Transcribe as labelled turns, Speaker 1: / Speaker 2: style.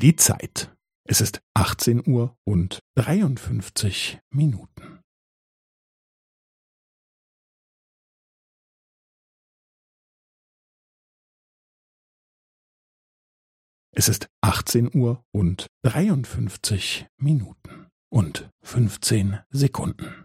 Speaker 1: Die Zeit. Es ist 18 Uhr und 53 Minuten. Es ist 18 Uhr und 53 Minuten und 15 Sekunden.